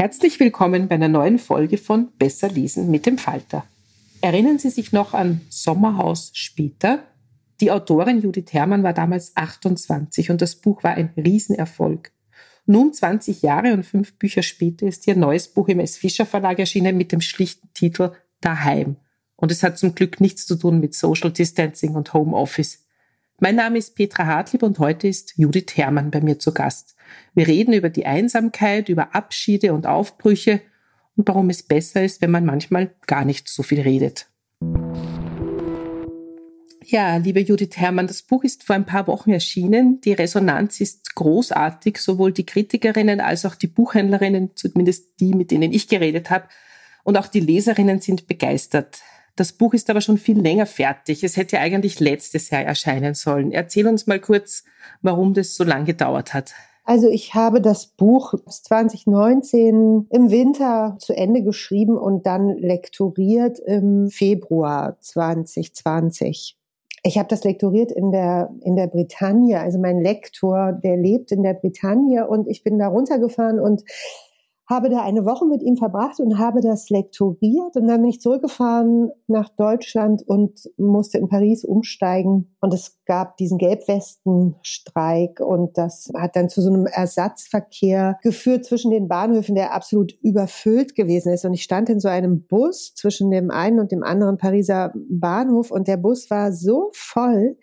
Herzlich willkommen bei einer neuen Folge von Besser lesen mit dem Falter. Erinnern Sie sich noch an Sommerhaus später? Die Autorin Judith Herrmann war damals 28 und das Buch war ein Riesenerfolg. Nun 20 Jahre und fünf Bücher später ist ihr neues Buch im S. Fischer Verlag erschienen mit dem schlichten Titel Daheim. Und es hat zum Glück nichts zu tun mit Social Distancing und Homeoffice. Mein Name ist Petra Hartlieb und heute ist Judith Herrmann bei mir zu Gast. Wir reden über die Einsamkeit, über Abschiede und Aufbrüche und warum es besser ist, wenn man manchmal gar nicht so viel redet. Ja, liebe Judith Herrmann, das Buch ist vor ein paar Wochen erschienen. Die Resonanz ist großartig. Sowohl die Kritikerinnen als auch die Buchhändlerinnen, zumindest die, mit denen ich geredet habe, und auch die Leserinnen sind begeistert. Das Buch ist aber schon viel länger fertig. Es hätte eigentlich letztes Jahr erscheinen sollen. Erzähl uns mal kurz, warum das so lange gedauert hat. Also ich habe das Buch 2019 im Winter zu Ende geschrieben und dann lektoriert im Februar 2020. Ich habe das lektoriert in der, in der Bretagne. Also mein Lektor, der lebt in der Bretagne und ich bin da runtergefahren und habe da eine Woche mit ihm verbracht und habe das lektoriert. Und dann bin ich zurückgefahren nach Deutschland und musste in Paris umsteigen. Und es gab diesen Gelbwestenstreik. Und das hat dann zu so einem Ersatzverkehr geführt zwischen den Bahnhöfen, der absolut überfüllt gewesen ist. Und ich stand in so einem Bus zwischen dem einen und dem anderen Pariser Bahnhof. Und der Bus war so voll,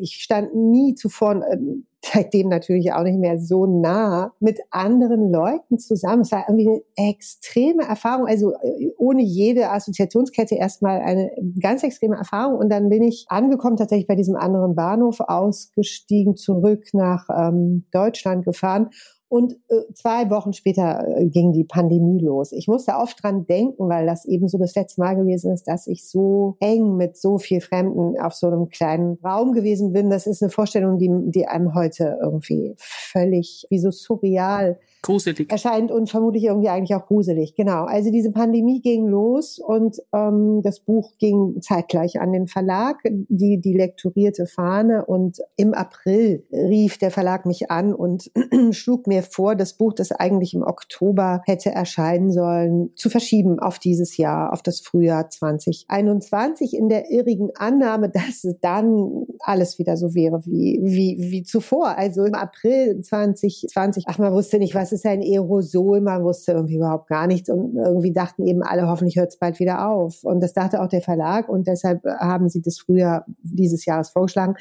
ich stand nie zuvor, ähm, seitdem natürlich auch nicht mehr so nah mit anderen Leuten zusammen. Es war irgendwie eine extreme Erfahrung, also äh, ohne jede Assoziationskette erstmal eine ganz extreme Erfahrung. Und dann bin ich angekommen, tatsächlich bei diesem anderen Bahnhof ausgestiegen, zurück nach ähm, Deutschland gefahren und äh, zwei Wochen später äh, ging die Pandemie los. Ich musste oft dran denken, weil das eben so das letzte Mal gewesen ist, dass ich so eng mit so viel Fremden auf so einem kleinen Raum gewesen bin. Das ist eine Vorstellung, die, die einem heute irgendwie völlig wie so surreal gruselig erscheint und vermutlich irgendwie eigentlich auch gruselig. Genau. Also diese Pandemie ging los und ähm, das Buch ging zeitgleich an den Verlag, die die lektorierte Fahne und im April rief der Verlag mich an und schlug mir vor, das Buch, das eigentlich im Oktober hätte erscheinen sollen, zu verschieben auf dieses Jahr, auf das Frühjahr 2021 in der irrigen Annahme, dass dann alles wieder so wäre wie, wie, wie zuvor. Also im April 2020, ach, man wusste nicht, was ist ein Aerosol, man wusste irgendwie überhaupt gar nichts und irgendwie dachten eben alle, hoffentlich hört es bald wieder auf. Und das dachte auch der Verlag und deshalb haben sie das früher dieses Jahres vorgeschlagen.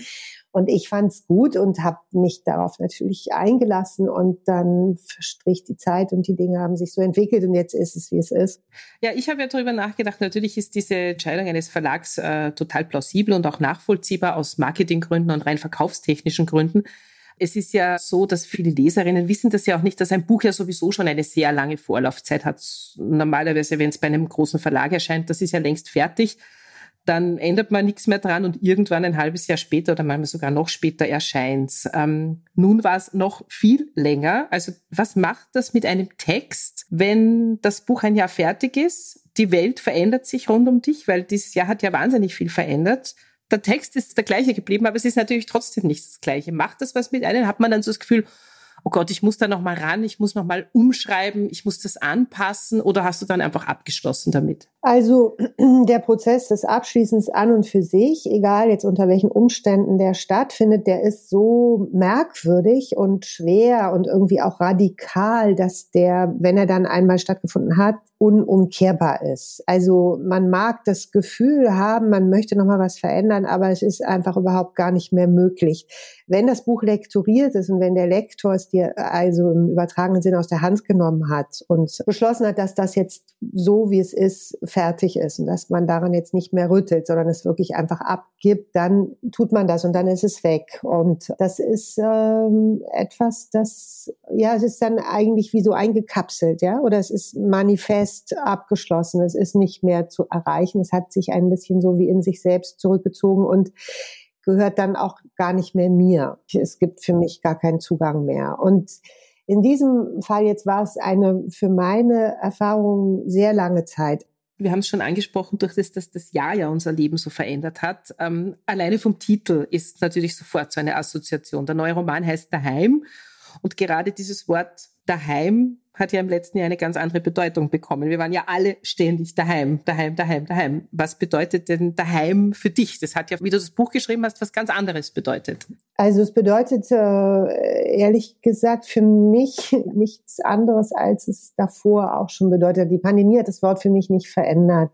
Und ich fand es gut und habe mich darauf natürlich eingelassen und dann verstrich die Zeit und die Dinge haben sich so entwickelt und jetzt ist es, wie es ist. Ja, ich habe ja darüber nachgedacht, natürlich ist diese Entscheidung eines Verlags äh, total plausibel und auch nachvollziehbar aus Marketinggründen und rein verkaufstechnischen Gründen. Es ist ja so, dass viele Leserinnen wissen das ja auch nicht, dass ein Buch ja sowieso schon eine sehr lange Vorlaufzeit hat. Normalerweise, wenn es bei einem großen Verlag erscheint, das ist ja längst fertig. Dann ändert man nichts mehr dran und irgendwann ein halbes Jahr später oder manchmal sogar noch später erscheint's. Ähm, nun war es noch viel länger. Also was macht das mit einem Text, wenn das Buch ein Jahr fertig ist? Die Welt verändert sich rund um dich, weil dieses Jahr hat ja wahnsinnig viel verändert. Der Text ist der gleiche geblieben, aber es ist natürlich trotzdem nicht das gleiche. Macht das was mit einem? Hat man dann so das Gefühl, oh Gott, ich muss da noch mal ran, ich muss noch mal umschreiben, ich muss das anpassen oder hast du dann einfach abgeschlossen damit? Also der Prozess des Abschließens an und für sich, egal jetzt unter welchen Umständen der stattfindet, der ist so merkwürdig und schwer und irgendwie auch radikal, dass der, wenn er dann einmal stattgefunden hat, unumkehrbar ist. Also man mag das Gefühl haben, man möchte noch mal was verändern, aber es ist einfach überhaupt gar nicht mehr möglich. Wenn das Buch lektoriert ist und wenn der Lektor es dir also im übertragenen Sinne aus der Hand genommen hat und beschlossen hat, dass das jetzt so wie es ist fertig ist und dass man daran jetzt nicht mehr rüttelt, sondern es wirklich einfach abgibt, dann tut man das und dann ist es weg. Und das ist ähm, etwas, das, ja, es ist dann eigentlich wie so eingekapselt, ja, oder es ist manifest abgeschlossen, es ist nicht mehr zu erreichen, es hat sich ein bisschen so wie in sich selbst zurückgezogen und gehört dann auch gar nicht mehr mir. Es gibt für mich gar keinen Zugang mehr. Und in diesem Fall jetzt war es eine für meine Erfahrung sehr lange Zeit wir haben es schon angesprochen, durch das, dass das Jahr ja unser Leben so verändert hat. Ähm, alleine vom Titel ist natürlich sofort so eine Assoziation. Der neue Roman heißt Daheim und gerade dieses Wort Daheim hat ja im letzten Jahr eine ganz andere Bedeutung bekommen. Wir waren ja alle ständig daheim, daheim, daheim, daheim. Was bedeutet denn daheim für dich? Das hat ja, wie du das Buch geschrieben hast, was ganz anderes bedeutet. Also es bedeutet äh, ehrlich gesagt für mich nichts anderes, als es davor auch schon bedeutet. Die Pandemie hat das Wort für mich nicht verändert.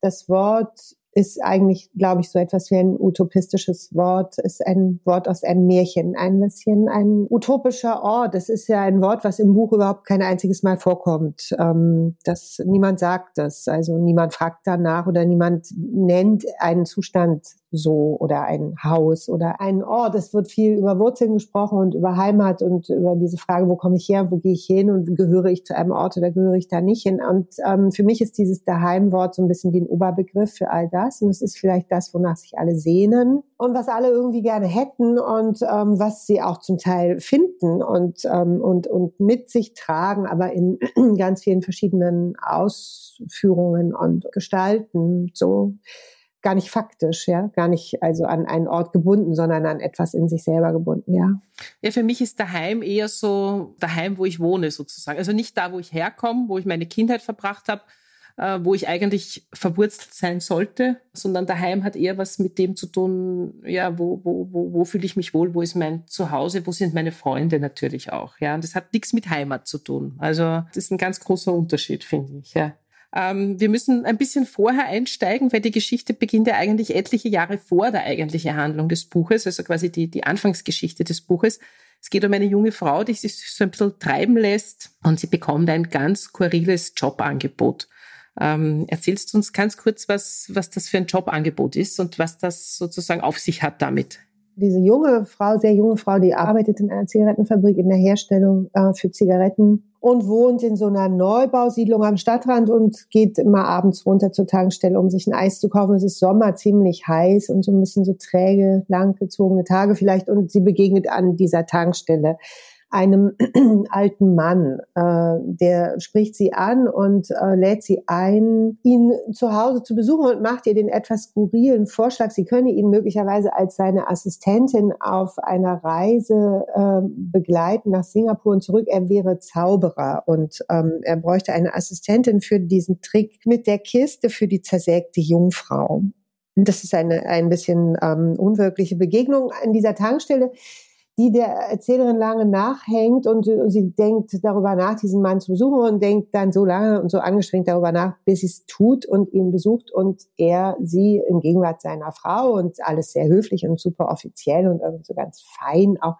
Das Wort ist eigentlich, glaube ich, so etwas wie ein utopistisches Wort, ist ein Wort aus einem Märchen, ein bisschen ein utopischer Ort. Es ist ja ein Wort, was im Buch überhaupt kein einziges Mal vorkommt. Ähm, das, niemand sagt das, also niemand fragt danach oder niemand nennt einen Zustand so oder ein Haus oder ein Ort. Es wird viel über Wurzeln gesprochen und über Heimat und über diese Frage, wo komme ich her, wo gehe ich hin und gehöre ich zu einem Ort oder gehöre ich da nicht hin. Und ähm, für mich ist dieses Daheimwort so ein bisschen wie ein Oberbegriff für all das. Und es ist vielleicht das, wonach sich alle sehnen und was alle irgendwie gerne hätten und ähm, was sie auch zum Teil finden und, ähm, und, und mit sich tragen, aber in ganz vielen verschiedenen Ausführungen und Gestalten. So gar nicht faktisch, ja, gar nicht also an einen Ort gebunden, sondern an etwas in sich selber gebunden, ja. Ja, für mich ist daheim eher so daheim, wo ich wohne sozusagen. Also nicht da, wo ich herkomme, wo ich meine Kindheit verbracht habe, äh, wo ich eigentlich verwurzelt sein sollte, sondern daheim hat eher was mit dem zu tun, ja, wo, wo, wo, wo fühle ich mich wohl, wo ist mein Zuhause, wo sind meine Freunde natürlich auch, ja. Und das hat nichts mit Heimat zu tun. Also das ist ein ganz großer Unterschied, finde ich, ja. Ähm, wir müssen ein bisschen vorher einsteigen, weil die Geschichte beginnt ja eigentlich etliche Jahre vor der eigentlichen Handlung des Buches, also quasi die, die Anfangsgeschichte des Buches. Es geht um eine junge Frau, die sich so ein bisschen treiben lässt und sie bekommt ein ganz skurriles Jobangebot. Ähm, erzählst du uns ganz kurz, was, was das für ein Jobangebot ist und was das sozusagen auf sich hat damit? Diese junge Frau, sehr junge Frau, die arbeitet in einer Zigarettenfabrik in der Herstellung äh, für Zigaretten und wohnt in so einer Neubausiedlung am Stadtrand und geht immer abends runter zur Tankstelle, um sich ein Eis zu kaufen. Es ist Sommer, ziemlich heiß und so ein bisschen so träge, langgezogene Tage vielleicht. Und sie begegnet an dieser Tankstelle einem alten Mann. Äh, der spricht sie an und äh, lädt sie ein, ihn zu Hause zu besuchen und macht ihr den etwas skurrilen Vorschlag, sie könne ihn möglicherweise als seine Assistentin auf einer Reise äh, begleiten nach Singapur und zurück. Er wäre Zauberer und ähm, er bräuchte eine Assistentin für diesen Trick mit der Kiste für die zersägte Jungfrau. Das ist eine ein bisschen ähm, unwirkliche Begegnung an dieser Tankstelle die der Erzählerin lange nachhängt und, und, sie denkt darüber nach, diesen Mann zu besuchen und denkt dann so lange und so angestrengt darüber nach, bis sie es tut und ihn besucht und er sie in Gegenwart seiner Frau und alles sehr höflich und super offiziell und so ganz fein auch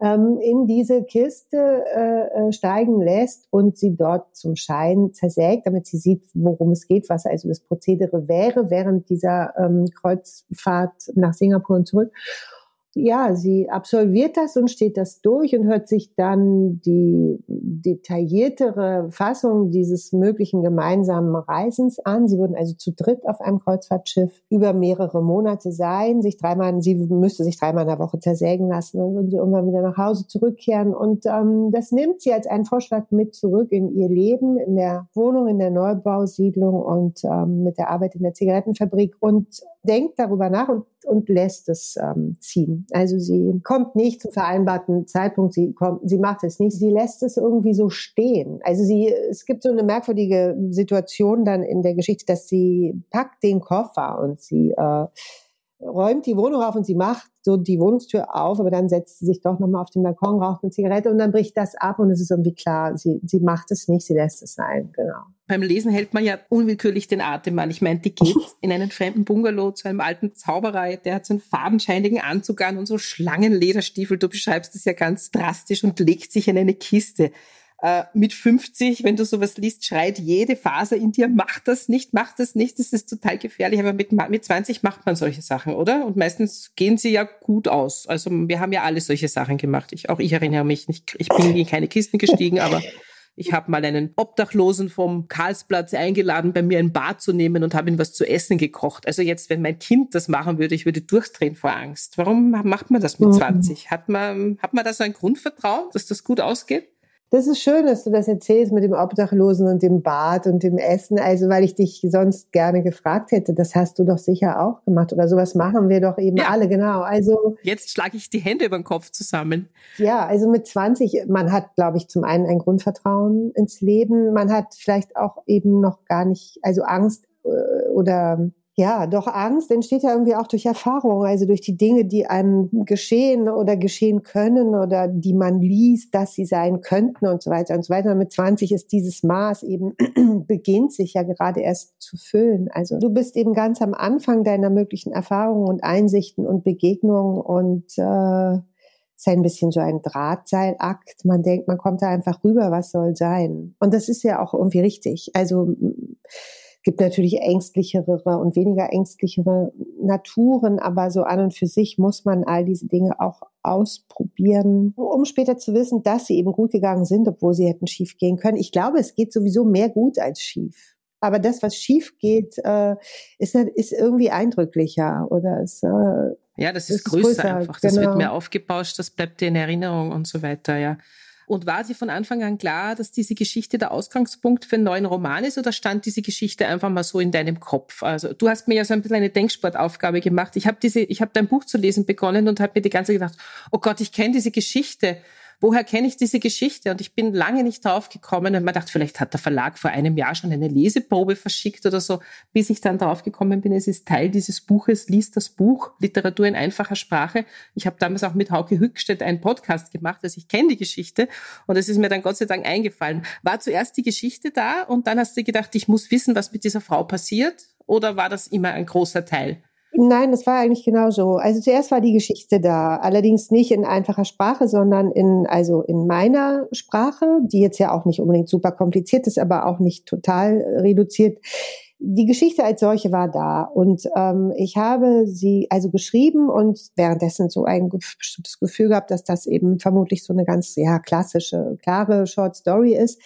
ähm, in diese Kiste äh, äh steigen lässt und sie dort zum Schein zersägt, damit sie sieht, worum es geht, was also das Prozedere wäre während dieser ähm, Kreuzfahrt nach Singapur und zurück. Ja, sie absolviert das und steht das durch und hört sich dann die detailliertere Fassung dieses möglichen gemeinsamen Reisens an. Sie würden also zu dritt auf einem Kreuzfahrtschiff über mehrere Monate sein, sich dreimal, sie müsste sich dreimal in der Woche zersägen lassen, dann würden sie irgendwann wieder nach Hause zurückkehren. Und ähm, das nimmt sie als einen Vorschlag mit zurück in ihr Leben, in der Wohnung, in der Neubausiedlung und ähm, mit der Arbeit in der Zigarettenfabrik und denkt darüber nach und, und lässt es ähm, ziehen. Also sie kommt nicht zum vereinbarten Zeitpunkt, sie kommt, sie macht es nicht, sie lässt es irgendwie so stehen. Also sie, es gibt so eine merkwürdige Situation dann in der Geschichte, dass sie packt den Koffer und sie äh, räumt die Wohnung auf und sie macht so die Wohnungstür auf, aber dann setzt sie sich doch nochmal auf den Balkon, raucht eine Zigarette und dann bricht das ab und es ist irgendwie klar, sie, sie macht es nicht, sie lässt es sein, genau. Beim Lesen hält man ja unwillkürlich den Atem an. Ich meine, die geht in einen fremden Bungalow zu einem alten Zauberer, der hat so einen fadenscheinigen Anzug an und so Schlangenlederstiefel. Du beschreibst es ja ganz drastisch und legt sich in eine Kiste äh, mit 50, wenn du sowas liest, schreit jede Faser in dir, mach das nicht, mach das nicht, das ist total gefährlich. Aber mit, mit 20 macht man solche Sachen, oder? Und meistens gehen sie ja gut aus. Also wir haben ja alle solche Sachen gemacht. Ich, auch ich erinnere mich nicht, ich bin in keine Kisten gestiegen, aber ich habe mal einen Obdachlosen vom Karlsplatz eingeladen, bei mir ein Bad zu nehmen und habe ihm was zu essen gekocht. Also jetzt, wenn mein Kind das machen würde, ich würde durchdrehen vor Angst. Warum macht man das mit 20? Mhm. Hat man, hat man da so ein Grundvertrauen, dass das gut ausgeht? Das ist schön, dass du das erzählst mit dem Obdachlosen und dem Bad und dem Essen. Also, weil ich dich sonst gerne gefragt hätte, das hast du doch sicher auch gemacht. Oder sowas machen wir doch eben ja. alle, genau. Also. Jetzt schlage ich die Hände über den Kopf zusammen. Ja, also mit 20, man hat, glaube ich, zum einen ein Grundvertrauen ins Leben. Man hat vielleicht auch eben noch gar nicht, also Angst äh, oder ja, doch Angst entsteht ja irgendwie auch durch Erfahrung, also durch die Dinge, die einem geschehen oder geschehen können oder die man liest, dass sie sein könnten und so weiter und so weiter. Mit 20 ist dieses Maß eben, beginnt sich ja gerade erst zu füllen. Also du bist eben ganz am Anfang deiner möglichen Erfahrungen und Einsichten und Begegnungen und äh, ist ein bisschen so ein Drahtseilakt. Man denkt, man kommt da einfach rüber, was soll sein. Und das ist ja auch irgendwie richtig. Also gibt natürlich ängstlichere und weniger ängstlichere Naturen, aber so an und für sich muss man all diese Dinge auch ausprobieren, um später zu wissen, dass sie eben gut gegangen sind, obwohl sie hätten schief gehen können. Ich glaube, es geht sowieso mehr gut als schief. Aber das, was schief geht, äh, ist, ist irgendwie eindrücklicher oder ist, äh, ja, das ist, ist größer, größer, einfach. Das genau. wird mehr aufgebauscht, das bleibt dir in Erinnerung und so weiter, ja. Und war dir von Anfang an klar, dass diese Geschichte der Ausgangspunkt für einen neuen Roman ist oder stand diese Geschichte einfach mal so in deinem Kopf? Also du hast mir ja so ein bisschen eine Denksportaufgabe gemacht. Ich habe diese, ich habe dein Buch zu lesen begonnen und habe mir die ganze Zeit gedacht, oh Gott, ich kenne diese Geschichte woher kenne ich diese Geschichte? Und ich bin lange nicht drauf gekommen und man dachte, vielleicht hat der Verlag vor einem Jahr schon eine Leseprobe verschickt oder so, bis ich dann drauf gekommen bin, es ist Teil dieses Buches, liest das Buch, Literatur in einfacher Sprache. Ich habe damals auch mit Hauke Hückstedt einen Podcast gemacht, also ich kenne die Geschichte und es ist mir dann Gott sei Dank eingefallen. War zuerst die Geschichte da und dann hast du gedacht, ich muss wissen, was mit dieser Frau passiert? Oder war das immer ein großer Teil? Nein, das war eigentlich genauso. Also zuerst war die Geschichte da, allerdings nicht in einfacher Sprache, sondern in, also in meiner Sprache, die jetzt ja auch nicht unbedingt super kompliziert ist, aber auch nicht total reduziert. Die Geschichte als solche war da und ähm, ich habe sie also geschrieben und währenddessen so ein bestimmtes Gefühl gehabt, dass das eben vermutlich so eine ganz ja klassische, klare Short Story ist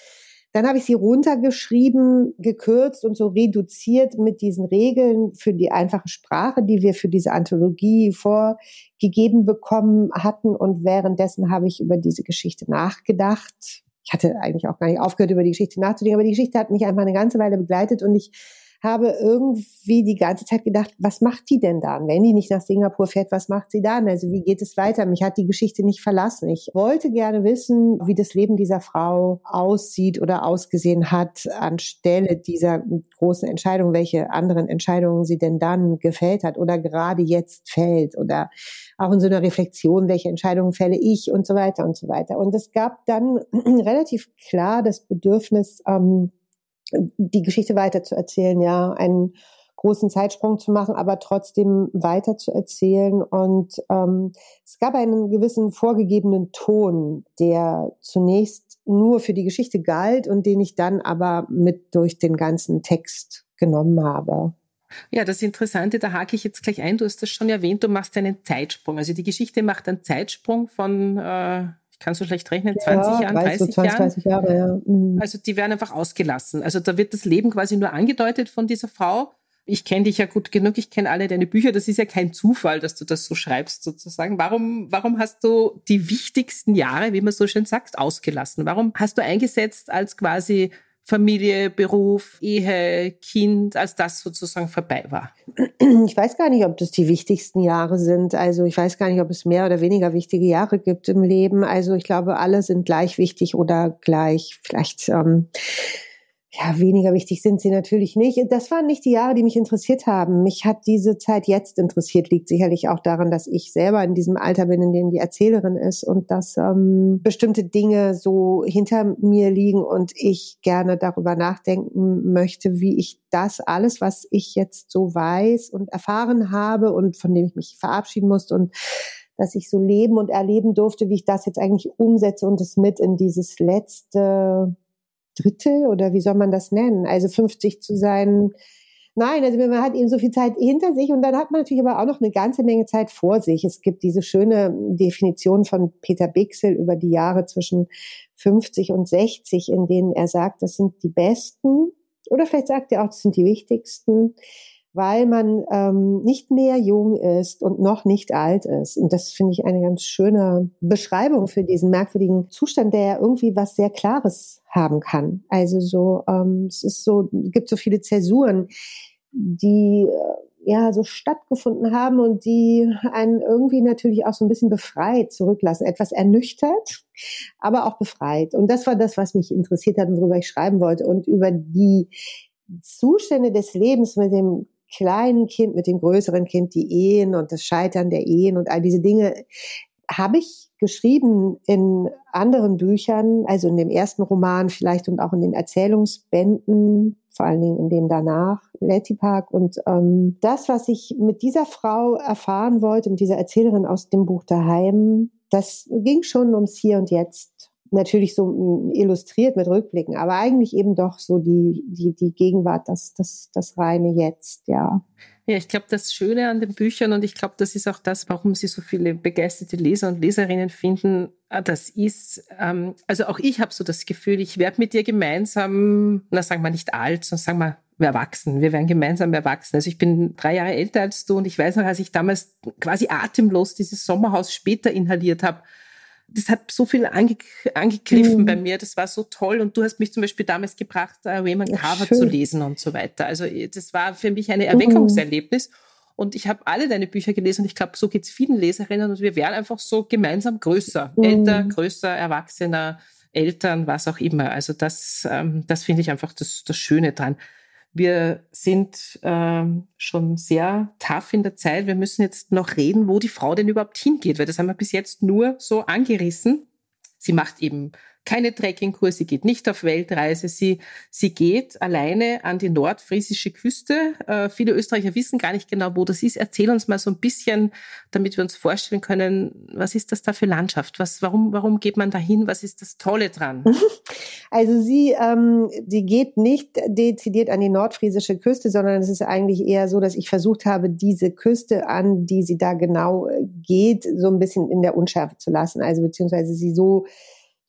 dann habe ich sie runtergeschrieben, gekürzt und so reduziert mit diesen Regeln für die einfache Sprache, die wir für diese Anthologie vorgegeben bekommen hatten. Und währenddessen habe ich über diese Geschichte nachgedacht. Ich hatte eigentlich auch gar nicht aufgehört, über die Geschichte nachzudenken, aber die Geschichte hat mich einfach eine ganze Weile begleitet und ich habe irgendwie die ganze Zeit gedacht, was macht die denn dann? Wenn die nicht nach Singapur fährt, was macht sie dann? Also wie geht es weiter? Mich hat die Geschichte nicht verlassen. Ich wollte gerne wissen, wie das Leben dieser Frau aussieht oder ausgesehen hat anstelle dieser großen Entscheidung, welche anderen Entscheidungen sie denn dann gefällt hat oder gerade jetzt fällt oder auch in so einer Reflexion, welche Entscheidungen fälle ich und so weiter und so weiter. Und es gab dann relativ klar das Bedürfnis, ähm, die Geschichte weiter zu erzählen, ja, einen großen Zeitsprung zu machen, aber trotzdem weiter zu erzählen. Und ähm, es gab einen gewissen vorgegebenen Ton, der zunächst nur für die Geschichte galt und den ich dann aber mit durch den ganzen Text genommen habe. Ja, das Interessante, da hake ich jetzt gleich ein, du hast das schon erwähnt, du machst einen Zeitsprung. Also die Geschichte macht einen Zeitsprung von, äh, ich kann so schlecht rechnen, 20 ja, Jahren, 30, 30 20, Jahren. 30 Jahre, ja. Mhm. Also die werden einfach ausgelassen. Also da wird das Leben quasi nur angedeutet von dieser Frau. Ich kenne dich ja gut genug, ich kenne alle deine Bücher. Das ist ja kein Zufall, dass du das so schreibst sozusagen. Warum, warum hast du die wichtigsten Jahre, wie man so schön sagt, ausgelassen? Warum hast du eingesetzt als quasi Familie, Beruf, Ehe, Kind, als das sozusagen vorbei war? Ich weiß gar nicht, ob das die wichtigsten Jahre sind. Also ich weiß gar nicht, ob es mehr oder weniger wichtige Jahre gibt im Leben. Also ich glaube, alle sind gleich wichtig oder gleich vielleicht ähm, ja, weniger wichtig sind sie natürlich nicht. Das waren nicht die Jahre, die mich interessiert haben. Mich hat diese Zeit jetzt interessiert, liegt sicherlich auch daran, dass ich selber in diesem Alter bin, in dem die Erzählerin ist und dass ähm, bestimmte Dinge so hinter mir liegen und ich gerne darüber nachdenken möchte, wie ich das alles, was ich jetzt so weiß und erfahren habe und von dem ich mich verabschieden musste und dass ich so leben und erleben durfte, wie ich das jetzt eigentlich umsetze und es mit in dieses letzte Drittel oder wie soll man das nennen? Also 50 zu sein. Nein, also man hat eben so viel Zeit hinter sich und dann hat man natürlich aber auch noch eine ganze Menge Zeit vor sich. Es gibt diese schöne Definition von Peter Bixel über die Jahre zwischen 50 und 60, in denen er sagt, das sind die besten oder vielleicht sagt er auch, das sind die wichtigsten weil man ähm, nicht mehr jung ist und noch nicht alt ist. Und das finde ich eine ganz schöne Beschreibung für diesen merkwürdigen Zustand, der ja irgendwie was sehr Klares haben kann. Also so, ähm, es ist so, gibt so viele Zäsuren, die äh, ja so stattgefunden haben und die einen irgendwie natürlich auch so ein bisschen befreit zurücklassen, etwas ernüchtert, aber auch befreit. Und das war das, was mich interessiert hat und worüber ich schreiben wollte und über die Zustände des Lebens mit dem kleinen Kind mit dem größeren Kind, die Ehen und das Scheitern der Ehen und all diese Dinge, habe ich geschrieben in anderen Büchern, also in dem ersten Roman vielleicht und auch in den Erzählungsbänden, vor allen Dingen in dem danach, Letty Park. Und ähm, das, was ich mit dieser Frau erfahren wollte, mit dieser Erzählerin aus dem Buch daheim, das ging schon ums Hier und Jetzt natürlich so mm, illustriert mit Rückblicken, aber eigentlich eben doch so die, die, die Gegenwart, das, das, das reine Jetzt, ja. Ja, ich glaube, das Schöne an den Büchern und ich glaube, das ist auch das, warum sie so viele begeisterte Leser und Leserinnen finden, äh, das ist, ähm, also auch ich habe so das Gefühl, ich werde mit dir gemeinsam, na sagen wir nicht alt, sondern sagen wir wir erwachsen, wir werden gemeinsam erwachsen. Also ich bin drei Jahre älter als du und ich weiß noch, als ich damals quasi atemlos dieses Sommerhaus später inhaliert habe, das hat so viel ange angegriffen mhm. bei mir. Das war so toll. Und du hast mich zum Beispiel damals gebracht, äh, Raymond Carver ja, zu lesen und so weiter. Also äh, das war für mich ein Erweckungserlebnis. Mhm. Und ich habe alle deine Bücher gelesen und ich glaube, so geht es vielen Leserinnen und wir werden einfach so gemeinsam größer, mhm. älter, größer, erwachsener, Eltern, was auch immer. Also das, ähm, das finde ich einfach das, das Schöne dran. Wir sind ähm, schon sehr tough in der Zeit. Wir müssen jetzt noch reden, wo die Frau denn überhaupt hingeht, weil das haben wir bis jetzt nur so angerissen. Sie macht eben keine Trekkingkurs, sie geht nicht auf Weltreise, sie, sie geht alleine an die nordfriesische Küste. Äh, viele Österreicher wissen gar nicht genau, wo das ist. Erzähl uns mal so ein bisschen, damit wir uns vorstellen können, was ist das da für Landschaft? Was, warum, warum geht man da hin? Was ist das Tolle dran? Also sie, ähm, sie geht nicht dezidiert an die nordfriesische Küste, sondern es ist eigentlich eher so, dass ich versucht habe, diese Küste, an die sie da genau äh, geht, so ein bisschen in der Unschärfe zu lassen. Also beziehungsweise sie so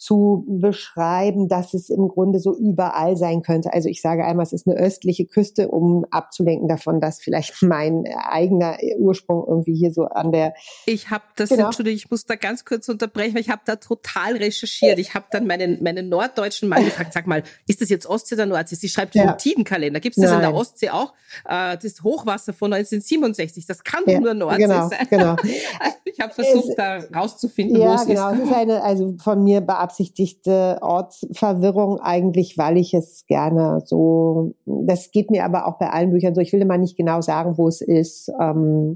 zu beschreiben, dass es im Grunde so überall sein könnte. Also ich sage einmal, es ist eine östliche Küste, um abzulenken davon, dass vielleicht mein eigener Ursprung irgendwie hier so an der. Ich habe das, genau. Entschuldigung, ich muss da ganz kurz unterbrechen, weil ich habe da total recherchiert. Ich habe dann meinen, meinen norddeutschen Mann gefragt, sag mal, ist das jetzt Ostsee oder Nordsee? Sie schreibt ja. vom Tidenkalender. Gibt es das Nein. in der Ostsee auch? Äh, das Hochwasser von 1967, das kann ja, nur Nordsee genau, sein. Genau. Also ich habe versucht, es, da rauszufinden, ja, wo es genau. ist. Ja, genau. Es ist eine, also von mir beabsichtigt beabsichtigte Ortsverwirrung eigentlich, weil ich es gerne so, das geht mir aber auch bei allen Büchern so, ich will immer nicht genau sagen, wo es ist. Ähm,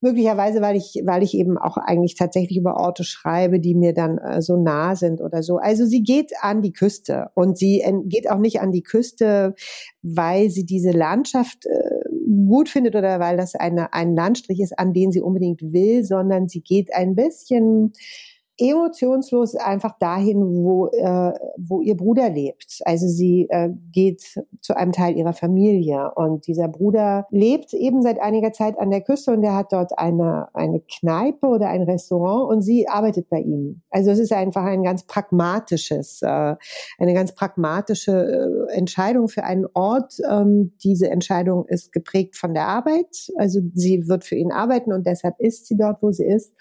möglicherweise, weil ich, weil ich eben auch eigentlich tatsächlich über Orte schreibe, die mir dann äh, so nah sind oder so. Also sie geht an die Küste und sie geht auch nicht an die Küste, weil sie diese Landschaft äh, gut findet oder weil das eine, ein Landstrich ist, an den sie unbedingt will, sondern sie geht ein bisschen emotionslos einfach dahin, wo, äh, wo ihr Bruder lebt. Also sie äh, geht zu einem Teil ihrer Familie und dieser Bruder lebt eben seit einiger Zeit an der Küste und der hat dort eine, eine Kneipe oder ein Restaurant und sie arbeitet bei ihm. Also es ist einfach ein ganz pragmatisches, äh, eine ganz pragmatische äh, Entscheidung für einen Ort. Ähm, diese Entscheidung ist geprägt von der Arbeit. Also sie wird für ihn arbeiten und deshalb ist sie dort, wo sie ist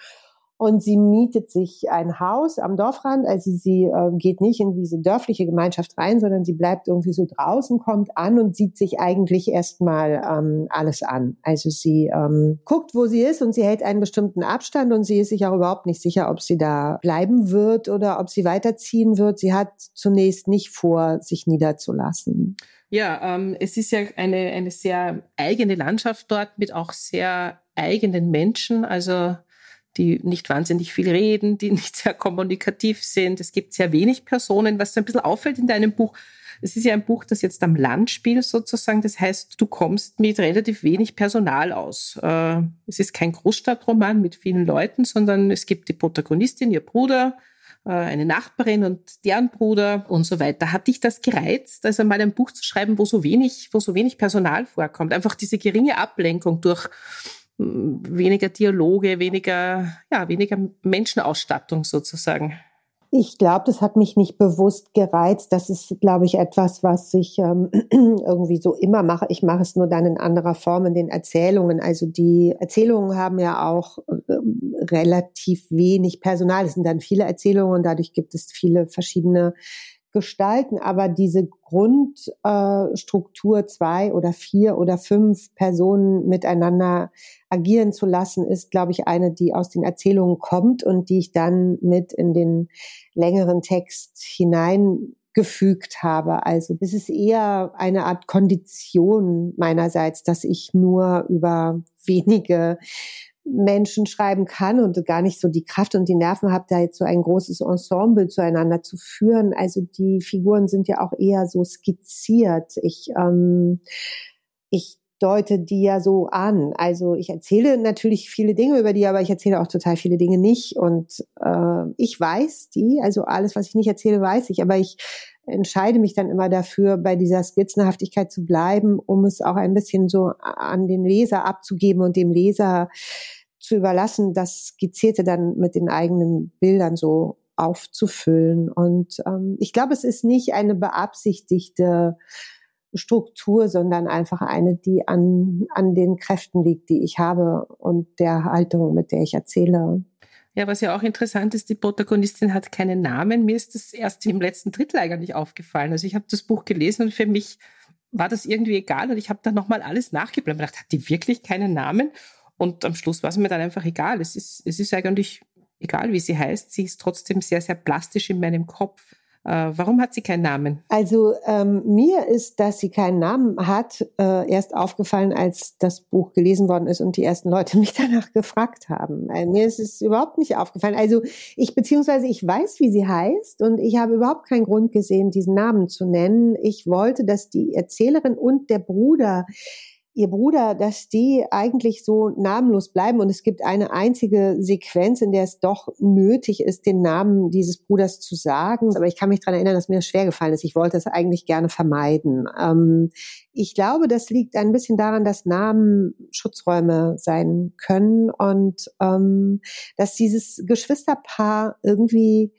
und sie mietet sich ein Haus am Dorfrand. Also sie äh, geht nicht in diese dörfliche Gemeinschaft rein, sondern sie bleibt irgendwie so draußen, kommt an und sieht sich eigentlich erstmal ähm, alles an. Also sie ähm, guckt, wo sie ist und sie hält einen bestimmten Abstand und sie ist sich auch überhaupt nicht sicher, ob sie da bleiben wird oder ob sie weiterziehen wird. Sie hat zunächst nicht vor, sich niederzulassen. Ja, ähm, es ist ja eine, eine sehr eigene Landschaft dort mit auch sehr eigenen Menschen. Also die nicht wahnsinnig viel reden, die nicht sehr kommunikativ sind. Es gibt sehr wenig Personen, was so ein bisschen auffällt in deinem Buch. Es ist ja ein Buch, das jetzt am Land spielt sozusagen. Das heißt, du kommst mit relativ wenig Personal aus. Äh, es ist kein Großstadtroman mit vielen Leuten, sondern es gibt die Protagonistin, ihr Bruder, äh, eine Nachbarin und deren Bruder und so weiter. Hat dich das gereizt, also mal ein Buch zu schreiben, wo so wenig, wo so wenig Personal vorkommt? Einfach diese geringe Ablenkung durch weniger Dialoge, weniger, ja, weniger Menschenausstattung sozusagen. Ich glaube, das hat mich nicht bewusst gereizt. Das ist, glaube ich, etwas, was ich ähm, irgendwie so immer mache. Ich mache es nur dann in anderer Form in den Erzählungen. Also die Erzählungen haben ja auch äh, relativ wenig Personal. Es sind dann viele Erzählungen und dadurch gibt es viele verschiedene gestalten, aber diese Grundstruktur äh, zwei oder vier oder fünf Personen miteinander agieren zu lassen, ist, glaube ich, eine, die aus den Erzählungen kommt und die ich dann mit in den längeren Text hineingefügt habe. Also es ist eher eine Art Kondition meinerseits, dass ich nur über wenige Menschen schreiben kann und gar nicht so die Kraft und die Nerven habe, da jetzt so ein großes Ensemble zueinander zu führen. Also die Figuren sind ja auch eher so skizziert. Ich, ähm, ich deute die ja so an. Also ich erzähle natürlich viele Dinge über die, aber ich erzähle auch total viele Dinge nicht. Und äh, ich weiß die, also alles, was ich nicht erzähle, weiß ich, aber ich entscheide mich dann immer dafür, bei dieser Skizzenhaftigkeit zu bleiben, um es auch ein bisschen so an den Leser abzugeben und dem Leser zu überlassen, das Skizzierte dann mit den eigenen Bildern so aufzufüllen. Und ähm, ich glaube, es ist nicht eine beabsichtigte Struktur, sondern einfach eine, die an, an den Kräften liegt, die ich habe und der Haltung, mit der ich erzähle. Ja, was ja auch interessant ist, die Protagonistin hat keinen Namen. Mir ist das erst im letzten Drittel eigentlich aufgefallen. Also ich habe das Buch gelesen und für mich war das irgendwie egal und ich habe dann nochmal alles nachgeblättert und gedacht, hat die wirklich keinen Namen? Und am Schluss war es mir dann einfach egal. Es ist, es ist eigentlich egal, wie sie heißt. Sie ist trotzdem sehr, sehr plastisch in meinem Kopf. Äh, warum hat sie keinen Namen? Also ähm, mir ist, dass sie keinen Namen hat, äh, erst aufgefallen, als das Buch gelesen worden ist und die ersten Leute mich danach gefragt haben. Äh, mir ist es überhaupt nicht aufgefallen. Also ich beziehungsweise ich weiß, wie sie heißt und ich habe überhaupt keinen Grund gesehen, diesen Namen zu nennen. Ich wollte, dass die Erzählerin und der Bruder ihr Bruder, dass die eigentlich so namenlos bleiben und es gibt eine einzige Sequenz, in der es doch nötig ist, den Namen dieses Bruders zu sagen. Aber ich kann mich daran erinnern, dass mir das schwer gefallen ist. Ich wollte es eigentlich gerne vermeiden. Ähm, ich glaube, das liegt ein bisschen daran, dass Namen Schutzräume sein können und ähm, dass dieses Geschwisterpaar irgendwie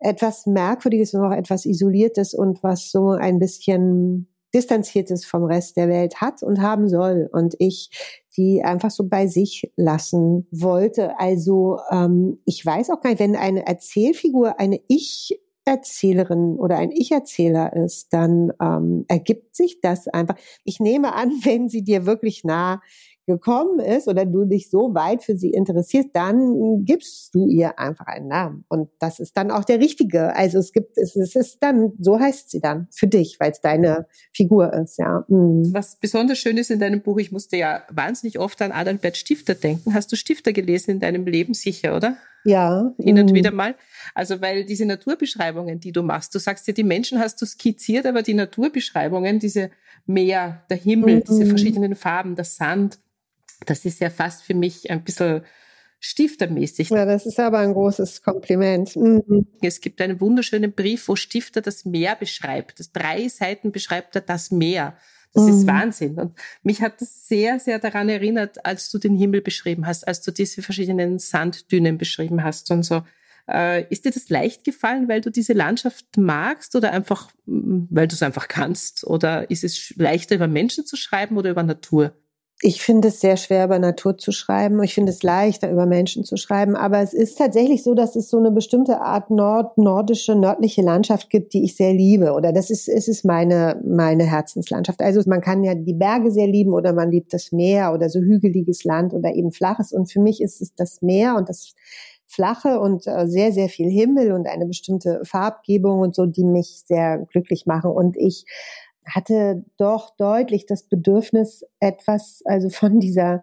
etwas Merkwürdiges und auch etwas Isoliertes und was so ein bisschen Distanziertes vom Rest der Welt hat und haben soll. Und ich die einfach so bei sich lassen wollte. Also ähm, ich weiß auch gar nicht, wenn eine Erzählfigur eine Ich Erzählerin oder ein Ich-Erzähler ist, dann ähm, ergibt sich das einfach. Ich nehme an, wenn sie dir wirklich nah gekommen ist oder du dich so weit für sie interessierst, dann gibst du ihr einfach einen Namen. Und das ist dann auch der richtige. Also es gibt, es, es ist dann, so heißt sie dann für dich, weil es deine Figur ist, ja. Mhm. Was besonders schön ist in deinem Buch, ich musste ja wahnsinnig oft an Adalbert Stifter denken. Hast du Stifter gelesen in deinem Leben sicher, oder? Ja. Hin und mhm. wieder mal. Also, weil diese Naturbeschreibungen, die du machst, du sagst ja, die Menschen hast du skizziert, aber die Naturbeschreibungen, diese Meer, der Himmel, mhm. diese verschiedenen Farben, der Sand, das ist ja fast für mich ein bisschen stiftermäßig. Ja, das ist aber ein großes Kompliment. Mhm. Es gibt einen wunderschönen Brief, wo Stifter das Meer beschreibt. Das drei Seiten beschreibt er das Meer. Das mhm. ist Wahnsinn. Und mich hat das sehr, sehr daran erinnert, als du den Himmel beschrieben hast, als du diese verschiedenen Sanddünen beschrieben hast und so. Äh, ist dir das leicht gefallen, weil du diese Landschaft magst oder einfach, weil du es einfach kannst? Oder ist es leichter, über Menschen zu schreiben oder über Natur? Ich finde es sehr schwer, über Natur zu schreiben. Ich finde es leichter, über Menschen zu schreiben. Aber es ist tatsächlich so, dass es so eine bestimmte Art nord nordische, nördliche Landschaft gibt, die ich sehr liebe. Oder das ist, es ist meine, meine Herzenslandschaft. Also man kann ja die Berge sehr lieben oder man liebt das Meer oder so hügeliges Land oder eben flaches. Und für mich ist es das Meer und das flache und äh, sehr, sehr viel Himmel und eine bestimmte Farbgebung und so, die mich sehr glücklich machen. Und ich hatte doch deutlich das Bedürfnis, etwas, also von dieser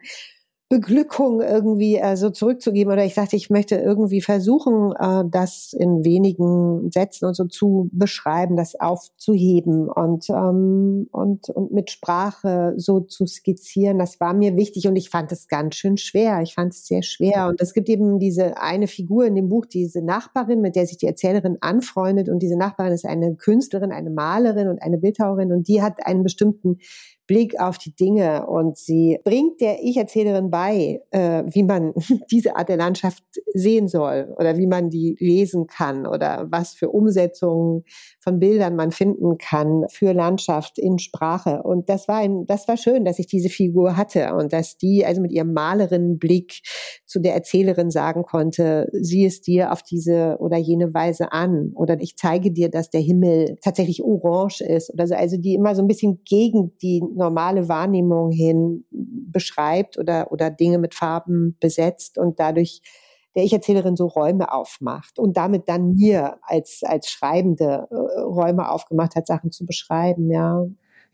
Beglückung irgendwie äh, so zurückzugeben. Oder ich sagte, ich möchte irgendwie versuchen, äh, das in wenigen Sätzen und so zu beschreiben, das aufzuheben und, ähm, und, und mit Sprache so zu skizzieren. Das war mir wichtig und ich fand es ganz schön schwer. Ich fand es sehr schwer. Und es gibt eben diese eine Figur in dem Buch, diese Nachbarin, mit der sich die Erzählerin anfreundet. Und diese Nachbarin ist eine Künstlerin, eine Malerin und eine Bildhauerin. Und die hat einen bestimmten Blick auf die Dinge und sie bringt der Ich-Erzählerin bei, äh, wie man diese Art der Landschaft sehen soll oder wie man die lesen kann oder was für Umsetzungen von Bildern man finden kann für Landschaft in Sprache. Und das war ein, das war schön, dass ich diese Figur hatte und dass die also mit ihrem Malerinnenblick zu der Erzählerin sagen konnte, sieh es dir auf diese oder jene Weise an oder ich zeige dir, dass der Himmel tatsächlich orange ist oder so. Also die immer so ein bisschen gegen die normale Wahrnehmung hin beschreibt oder, oder Dinge mit Farben besetzt und dadurch der Ich-Erzählerin so Räume aufmacht und damit dann mir als, als Schreibende äh, Räume aufgemacht hat, Sachen zu beschreiben, ja.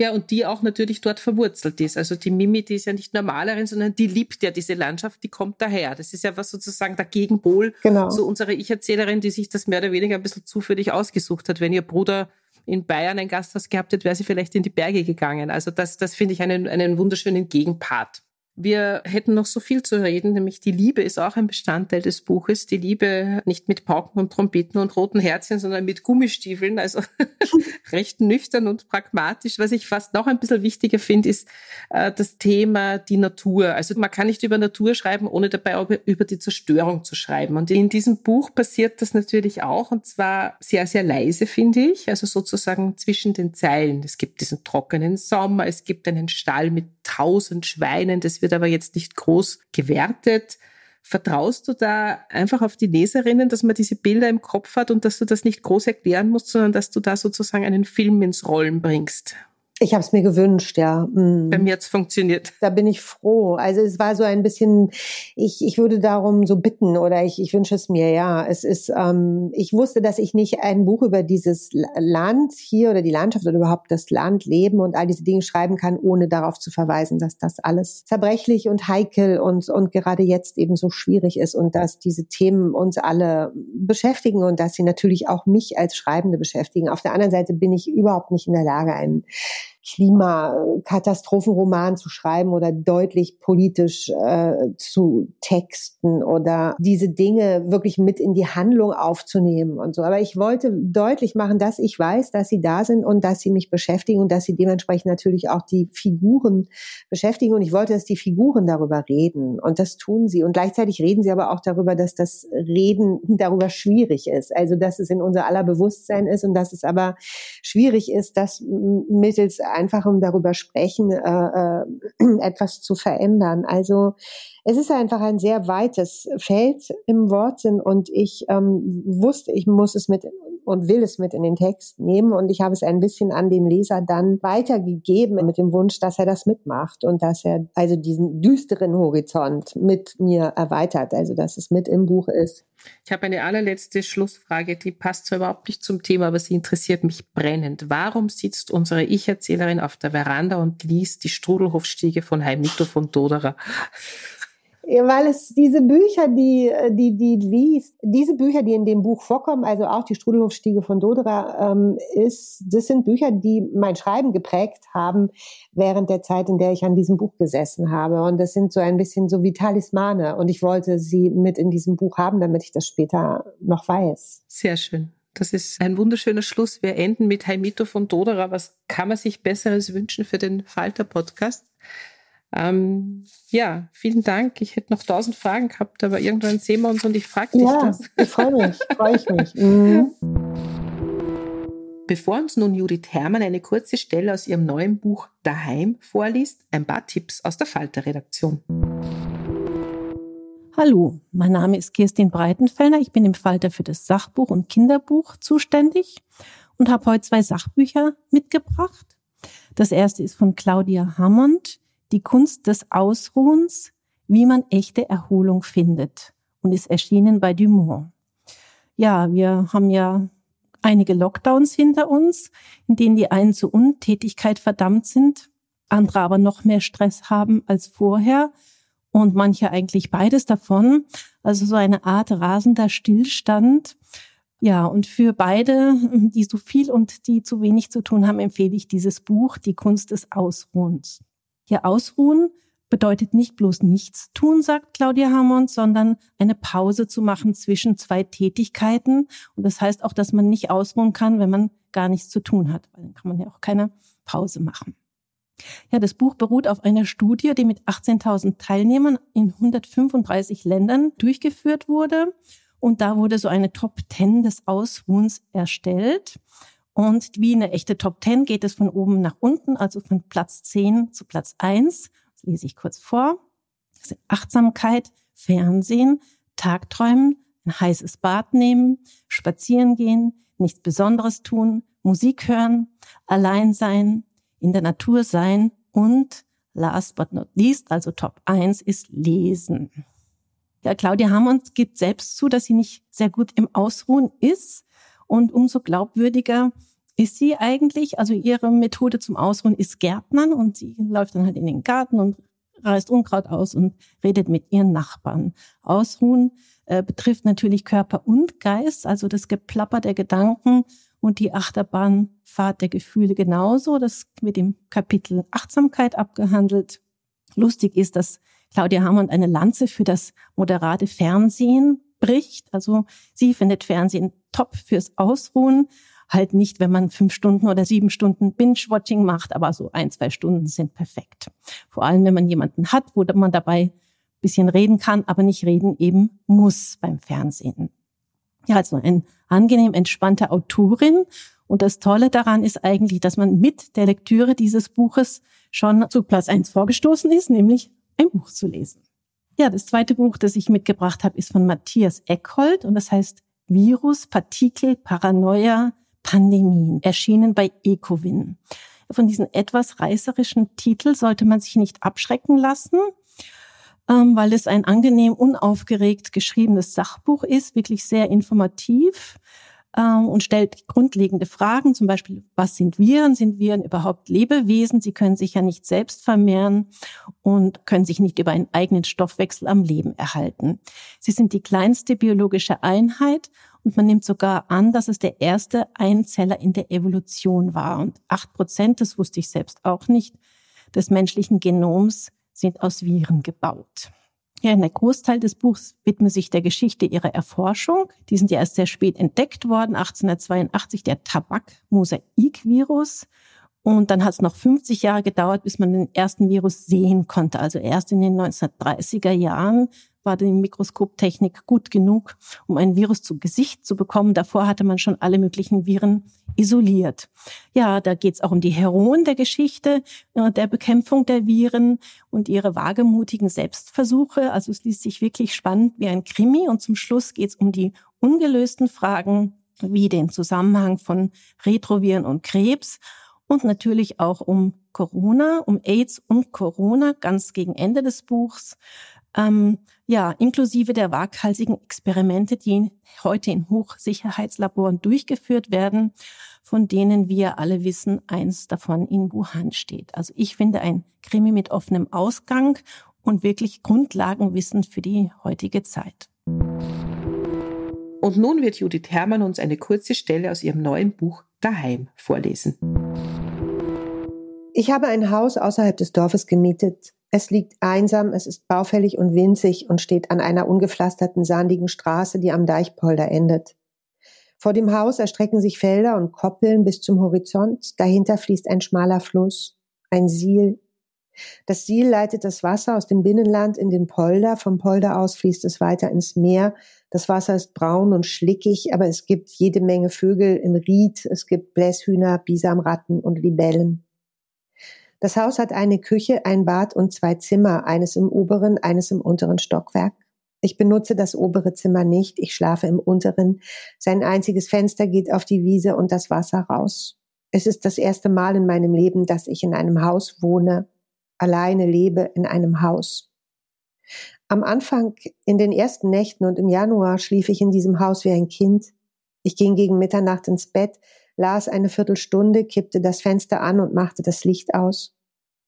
Ja, und die auch natürlich dort verwurzelt ist. Also die Mimi, die ist ja nicht nur Malerin, sondern die liebt ja diese Landschaft, die kommt daher. Das ist ja was sozusagen der Gegenpol genau. zu unserer Ich-Erzählerin, die sich das mehr oder weniger ein bisschen zufällig ausgesucht hat. Wenn ihr Bruder in Bayern ein Gasthaus gehabt hätte, wäre sie vielleicht in die Berge gegangen. Also das, das finde ich einen, einen wunderschönen Gegenpart. Wir hätten noch so viel zu reden, nämlich die Liebe ist auch ein Bestandteil des Buches. Die Liebe nicht mit Pauken und Trompeten und roten Herzchen, sondern mit Gummistiefeln, also recht nüchtern und pragmatisch. Was ich fast noch ein bisschen wichtiger finde, ist äh, das Thema die Natur. Also man kann nicht über Natur schreiben, ohne dabei über die Zerstörung zu schreiben. Und in diesem Buch passiert das natürlich auch und zwar sehr, sehr leise, finde ich. Also sozusagen zwischen den Zeilen. Es gibt diesen trockenen Sommer, es gibt einen Stall mit tausend Schweinen, das wird aber jetzt nicht groß gewertet. Vertraust du da einfach auf die Leserinnen, dass man diese Bilder im Kopf hat und dass du das nicht groß erklären musst, sondern dass du da sozusagen einen Film ins Rollen bringst? Ich habe es mir gewünscht, ja. Mhm. Bei mir hat's funktioniert. Da bin ich froh. Also es war so ein bisschen, ich, ich würde darum so bitten oder ich, ich wünsche es mir, ja. Es ist, ähm, ich wusste, dass ich nicht ein Buch über dieses Land hier oder die Landschaft oder überhaupt das Land, Leben und all diese Dinge schreiben kann, ohne darauf zu verweisen, dass das alles zerbrechlich und heikel und, und gerade jetzt eben so schwierig ist und dass diese Themen uns alle beschäftigen und dass sie natürlich auch mich als Schreibende beschäftigen. Auf der anderen Seite bin ich überhaupt nicht in der Lage, einen Klimakatastrophenroman zu schreiben oder deutlich politisch äh, zu texten oder diese Dinge wirklich mit in die Handlung aufzunehmen und so. Aber ich wollte deutlich machen, dass ich weiß, dass sie da sind und dass sie mich beschäftigen und dass sie dementsprechend natürlich auch die Figuren beschäftigen. Und ich wollte, dass die Figuren darüber reden. Und das tun sie. Und gleichzeitig reden sie aber auch darüber, dass das Reden darüber schwierig ist. Also, dass es in unser aller Bewusstsein ist und dass es aber schwierig ist, das mittels einfachem darüber sprechen, äh, äh, etwas zu verändern. Also es ist einfach ein sehr weites Feld im Wortsinn und ich ähm, wusste, ich muss es mit und will es mit in den Text nehmen und ich habe es ein bisschen an den Leser dann weitergegeben mit dem Wunsch, dass er das mitmacht und dass er also diesen düsteren Horizont mit mir erweitert, also dass es mit im Buch ist. Ich habe eine allerletzte Schlussfrage, die passt zwar überhaupt nicht zum Thema, aber sie interessiert mich brennend. Warum sitzt unsere Ich-Erzählerin auf der Veranda und liest die Strudelhofstiege von Heimito von Doderer? Weil es diese Bücher, die, die, die liest, diese Bücher, die in dem Buch vorkommen, also auch die Strudelhofstiege von Dodera, ähm, ist, das sind Bücher, die mein Schreiben geprägt haben während der Zeit, in der ich an diesem Buch gesessen habe. Und das sind so ein bisschen so wie Talismane. Und ich wollte sie mit in diesem Buch haben, damit ich das später noch weiß. Sehr schön. Das ist ein wunderschöner Schluss. Wir enden mit Heimito von Dodera. Was kann man sich Besseres wünschen für den Falter-Podcast? Ähm, ja, vielen Dank. Ich hätte noch tausend Fragen gehabt, aber irgendwann sehen wir uns und ich frage dich ja, das. Ich freue mich, freue ich mich. Mhm. Bevor uns nun Judith Herrmann eine kurze Stelle aus ihrem neuen Buch Daheim vorliest, ein paar Tipps aus der Falter-Redaktion. Hallo, mein Name ist Kirstin Breitenfellner. Ich bin im Falter für das Sachbuch und Kinderbuch zuständig und habe heute zwei Sachbücher mitgebracht. Das erste ist von Claudia Hammond, Die Kunst des Ausruhens, wie man echte Erholung findet und ist erschienen bei Dumont. Ja, wir haben ja einige Lockdowns hinter uns, in denen die einen zur Untätigkeit verdammt sind, andere aber noch mehr Stress haben als vorher und manche eigentlich beides davon. Also so eine Art rasender Stillstand. Ja, und für beide, die so viel und die zu wenig zu tun haben, empfehle ich dieses Buch, Die Kunst des Ausruhens. Ja, Ausruhen bedeutet nicht bloß nichts tun, sagt Claudia Hammond, sondern eine Pause zu machen zwischen zwei Tätigkeiten. Und das heißt auch, dass man nicht ausruhen kann, wenn man gar nichts zu tun hat, weil dann kann man ja auch keine Pause machen. Ja, das Buch beruht auf einer Studie, die mit 18.000 Teilnehmern in 135 Ländern durchgeführt wurde. Und da wurde so eine Top 10 des Ausruhens erstellt. Und wie eine echte Top 10 geht es von oben nach unten, also von Platz 10 zu Platz 1. Das lese ich kurz vor. Das sind Achtsamkeit, Fernsehen, Tagträumen, ein heißes Bad nehmen, spazieren gehen, nichts Besonderes tun, Musik hören, allein sein, in der Natur sein und last but not least, also Top 1 ist Lesen. Ja, Claudia Hammonds gibt selbst zu, dass sie nicht sehr gut im Ausruhen ist und umso glaubwürdiger ist sie eigentlich. Also ihre Methode zum Ausruhen ist Gärtnern und sie läuft dann halt in den Garten und reißt Unkraut aus und redet mit ihren Nachbarn. Ausruhen äh, betrifft natürlich Körper und Geist, also das Geplapper der Gedanken und die Achterbahnfahrt der Gefühle genauso. Das mit dem Kapitel Achtsamkeit abgehandelt. Lustig ist, dass Claudia Hammond eine Lanze für das moderate Fernsehen bricht. Also sie findet Fernsehen top fürs Ausruhen. Halt nicht, wenn man fünf Stunden oder sieben Stunden Binge-Watching macht, aber so ein, zwei Stunden sind perfekt. Vor allem, wenn man jemanden hat, wo man dabei bisschen reden kann, aber nicht reden eben muss beim Fernsehen ja, also ein angenehm entspannte Autorin. Und das Tolle daran ist eigentlich, dass man mit der Lektüre dieses Buches schon zu Platz eins vorgestoßen ist, nämlich ein Buch zu lesen. Ja, das zweite Buch, das ich mitgebracht habe, ist von Matthias Eckhold und das heißt Virus, Partikel, Paranoia, Pandemien, erschienen bei Ecowin. Von diesem etwas reißerischen Titel sollte man sich nicht abschrecken lassen ähm, weil es ein angenehm unaufgeregt geschriebenes Sachbuch ist, wirklich sehr informativ und stellt grundlegende Fragen, zum Beispiel, was sind Viren? Sind Viren überhaupt Lebewesen? Sie können sich ja nicht selbst vermehren und können sich nicht über einen eigenen Stoffwechsel am Leben erhalten. Sie sind die kleinste biologische Einheit und man nimmt sogar an, dass es der erste Einzeller in der Evolution war. Und acht Prozent, das wusste ich selbst auch nicht, des menschlichen Genoms sind aus Viren gebaut. Ja, der Großteil des Buchs widmet sich der Geschichte ihrer Erforschung. Die sind ja erst sehr spät entdeckt worden, 1882 der Tabak-Mosaik-Virus. Und dann hat es noch 50 Jahre gedauert, bis man den ersten Virus sehen konnte. Also erst in den 1930er Jahren war die Mikroskoptechnik gut genug, um ein Virus zu Gesicht zu bekommen. Davor hatte man schon alle möglichen Viren isoliert. Ja, da geht es auch um die Heroen der Geschichte, äh, der Bekämpfung der Viren und ihre wagemutigen Selbstversuche. Also es liest sich wirklich spannend wie ein Krimi. Und zum Schluss geht es um die ungelösten Fragen wie den Zusammenhang von Retroviren und Krebs und natürlich auch um Corona, um AIDS und Corona ganz gegen Ende des Buchs. Ähm, ja, inklusive der waghalsigen Experimente, die heute in Hochsicherheitslaboren durchgeführt werden, von denen wir alle wissen, eins davon in Wuhan steht. Also ich finde ein Krimi mit offenem Ausgang und wirklich Grundlagenwissen für die heutige Zeit. Und nun wird Judith Herrmann uns eine kurze Stelle aus ihrem neuen Buch Daheim vorlesen. Ich habe ein Haus außerhalb des Dorfes gemietet. Es liegt einsam, es ist baufällig und winzig und steht an einer ungepflasterten sandigen Straße, die am Deichpolder endet. Vor dem Haus erstrecken sich Felder und Koppeln bis zum Horizont. Dahinter fließt ein schmaler Fluss, ein Siel. Das Siel leitet das Wasser aus dem Binnenland in den Polder. Vom Polder aus fließt es weiter ins Meer. Das Wasser ist braun und schlickig, aber es gibt jede Menge Vögel im Ried. Es gibt Bläshühner, Bisamratten und Libellen. Das Haus hat eine Küche, ein Bad und zwei Zimmer, eines im oberen, eines im unteren Stockwerk. Ich benutze das obere Zimmer nicht, ich schlafe im unteren. Sein einziges Fenster geht auf die Wiese und das Wasser raus. Es ist das erste Mal in meinem Leben, dass ich in einem Haus wohne, alleine lebe in einem Haus. Am Anfang, in den ersten Nächten und im Januar schlief ich in diesem Haus wie ein Kind. Ich ging gegen Mitternacht ins Bett, las eine Viertelstunde, kippte das Fenster an und machte das Licht aus.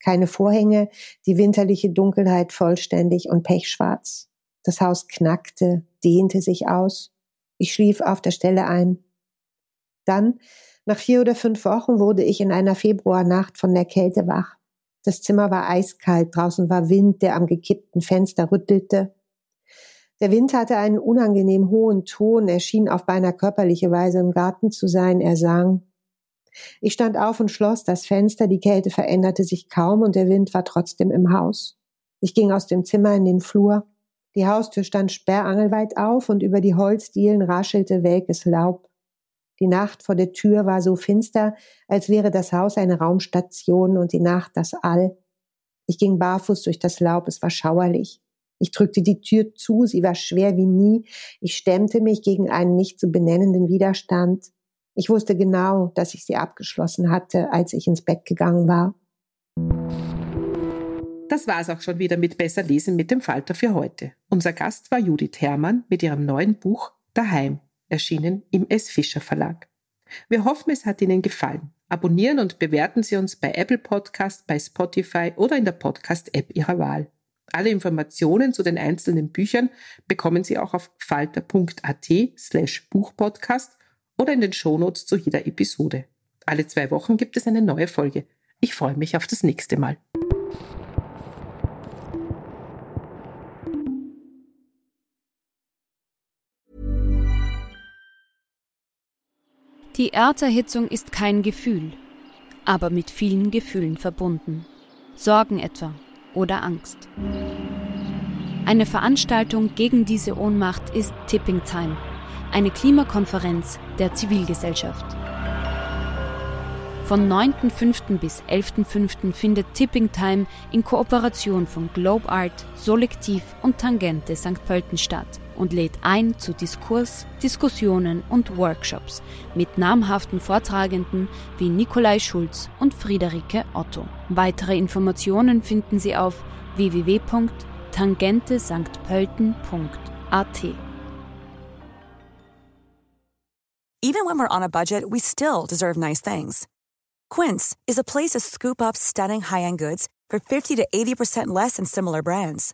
Keine Vorhänge, die winterliche Dunkelheit vollständig und pechschwarz. Das Haus knackte, dehnte sich aus. Ich schlief auf der Stelle ein. Dann, nach vier oder fünf Wochen, wurde ich in einer Februarnacht von der Kälte wach. Das Zimmer war eiskalt, draußen war Wind, der am gekippten Fenster rüttelte. Der Wind hatte einen unangenehm hohen Ton, er schien auf beinahe körperliche Weise im Garten zu sein, er sang. Ich stand auf und schloss das Fenster, die Kälte veränderte sich kaum und der Wind war trotzdem im Haus. Ich ging aus dem Zimmer in den Flur. Die Haustür stand sperrangelweit auf und über die Holzdielen raschelte welkes Laub. Die Nacht vor der Tür war so finster, als wäre das Haus eine Raumstation und die Nacht das All. Ich ging barfuß durch das Laub, es war schauerlich. Ich drückte die Tür zu, sie war schwer wie nie. Ich stemmte mich gegen einen nicht zu benennenden Widerstand. Ich wusste genau, dass ich sie abgeschlossen hatte, als ich ins Bett gegangen war. Das war es auch schon wieder mit Besser lesen mit dem Falter für heute. Unser Gast war Judith Herrmann mit ihrem neuen Buch Daheim, erschienen im S. Fischer Verlag. Wir hoffen, es hat Ihnen gefallen. Abonnieren und bewerten Sie uns bei Apple Podcast, bei Spotify oder in der Podcast-App Ihrer Wahl. Alle Informationen zu den einzelnen Büchern bekommen Sie auch auf falter.at slash Buchpodcast oder in den Shownotes zu jeder Episode. Alle zwei Wochen gibt es eine neue Folge. Ich freue mich auf das nächste Mal. Die Erderhitzung ist kein Gefühl, aber mit vielen Gefühlen verbunden. Sorgen etwa oder Angst. Eine Veranstaltung gegen diese Ohnmacht ist Tipping Time, eine Klimakonferenz der Zivilgesellschaft. Von 9.5. bis 11.5. findet Tipping Time in Kooperation von Globe Art, Solektiv und Tangente St. Pölten statt und lädt ein zu Diskurs, Diskussionen und Workshops mit namhaften Vortragenden wie Nikolai Schulz und Friederike Otto. Weitere Informationen finden Sie auf www.tangentesanktpölten.at. Even when we're on a budget, we still deserve nice things. Quince is a place to scoop up stunning high-end goods for 50 to 80% less than similar brands.